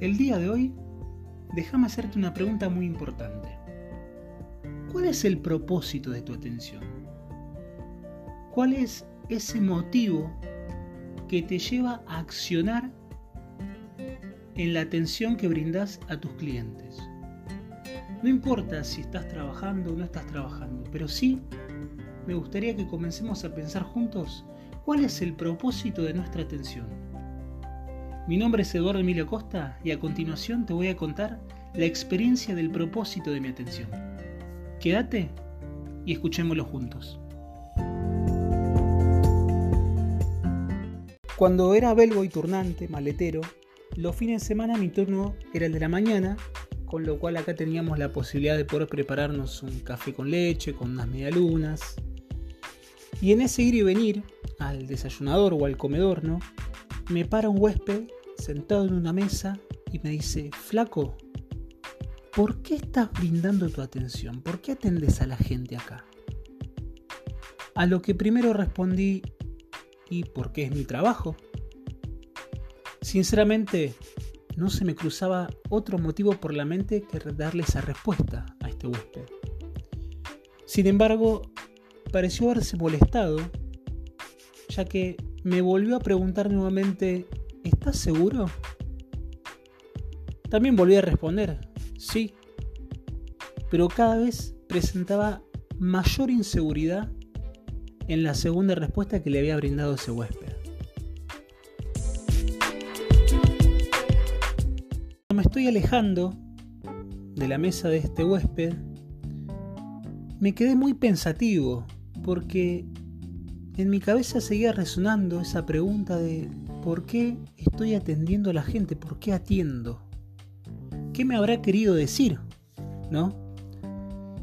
el día de hoy, déjame hacerte una pregunta muy importante. ¿Cuál es el propósito de tu atención? ¿Cuál es ese motivo que te lleva a accionar en la atención que brindas a tus clientes? No importa si estás trabajando o no estás trabajando, pero sí me gustaría que comencemos a pensar juntos cuál es el propósito de nuestra atención. Mi nombre es Eduardo Emilio Costa y a continuación te voy a contar la experiencia del propósito de mi atención. Quédate y escuchémoslo juntos. Cuando era belgo y turnante, maletero, los fines de semana mi turno era el de la mañana, con lo cual acá teníamos la posibilidad de poder prepararnos un café con leche, con unas medialunas. Y en ese ir y venir, al desayunador o al comedor, ¿no? Me para un huésped sentado en una mesa y me dice, flaco, ¿por qué estás brindando tu atención? ¿Por qué atendes a la gente acá? A lo que primero respondí, ¿y por qué es mi trabajo? Sinceramente, no se me cruzaba otro motivo por la mente que darle esa respuesta a este huésped. Sin embargo, pareció haberse molestado, ya que me volvió a preguntar nuevamente, ¿estás seguro? También volví a responder, sí, pero cada vez presentaba mayor inseguridad en la segunda respuesta que le había brindado ese huésped. me estoy alejando de la mesa de este huésped, me quedé muy pensativo porque en mi cabeza seguía resonando esa pregunta de ¿por qué estoy atendiendo a la gente? ¿Por qué atiendo? ¿Qué me habrá querido decir? ¿No?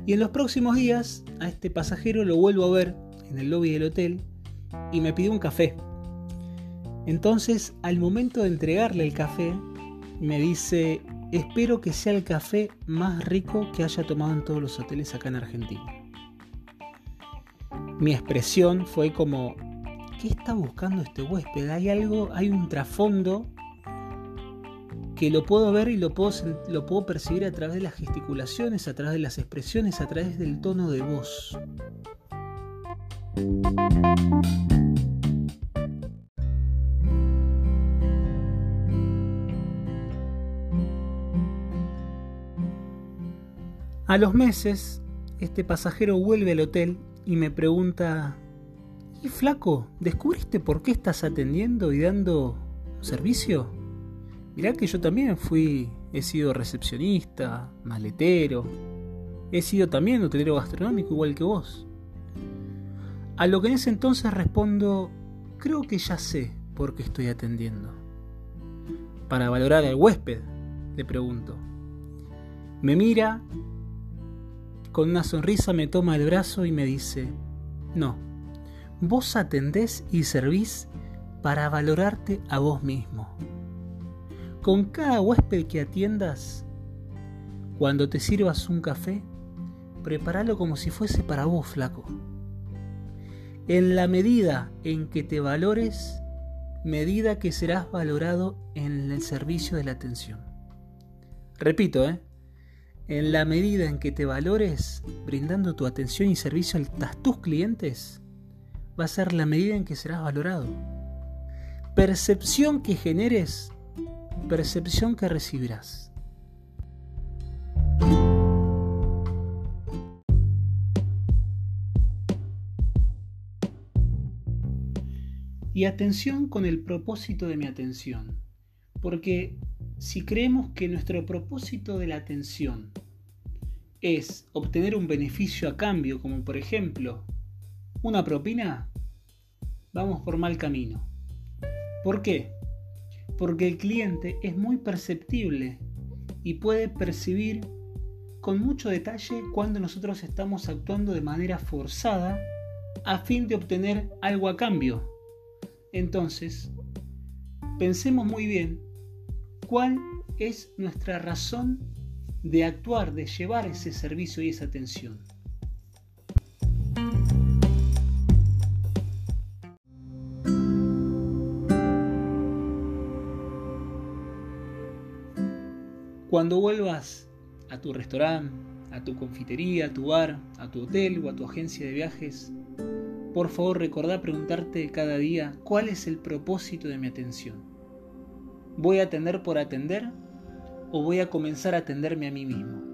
Y en los próximos días a este pasajero lo vuelvo a ver en el lobby del hotel y me pidió un café. Entonces, al momento de entregarle el café, me dice, espero que sea el café más rico que haya tomado en todos los hoteles acá en Argentina. Mi expresión fue como, ¿qué está buscando este huésped? Hay algo, hay un trasfondo que lo puedo ver y lo puedo, lo puedo percibir a través de las gesticulaciones, a través de las expresiones, a través del tono de voz. A los meses, este pasajero vuelve al hotel y me pregunta, ¿y flaco, descubriste por qué estás atendiendo y dando servicio? Mirá que yo también fui, he sido recepcionista, maletero, he sido también hotelero gastronómico igual que vos. A lo que en ese entonces respondo, creo que ya sé por qué estoy atendiendo. Para valorar al huésped, le pregunto. Me mira con una sonrisa me toma el brazo y me dice, no, vos atendés y servís para valorarte a vos mismo. Con cada huésped que atiendas, cuando te sirvas un café, prepáralo como si fuese para vos, flaco. En la medida en que te valores, medida que serás valorado en el servicio de la atención. Repito, ¿eh? En la medida en que te valores brindando tu atención y servicio a tus clientes, va a ser la medida en que serás valorado. Percepción que generes, percepción que recibirás. Y atención con el propósito de mi atención, porque si creemos que nuestro propósito de la atención es obtener un beneficio a cambio, como por ejemplo una propina, vamos por mal camino. ¿Por qué? Porque el cliente es muy perceptible y puede percibir con mucho detalle cuando nosotros estamos actuando de manera forzada a fin de obtener algo a cambio. Entonces, pensemos muy bien cuál es nuestra razón de actuar, de llevar ese servicio y esa atención. Cuando vuelvas a tu restaurante, a tu confitería, a tu bar, a tu hotel o a tu agencia de viajes, por favor recordá preguntarte cada día cuál es el propósito de mi atención. ¿Voy a atender por atender o voy a comenzar a atenderme a mí mismo?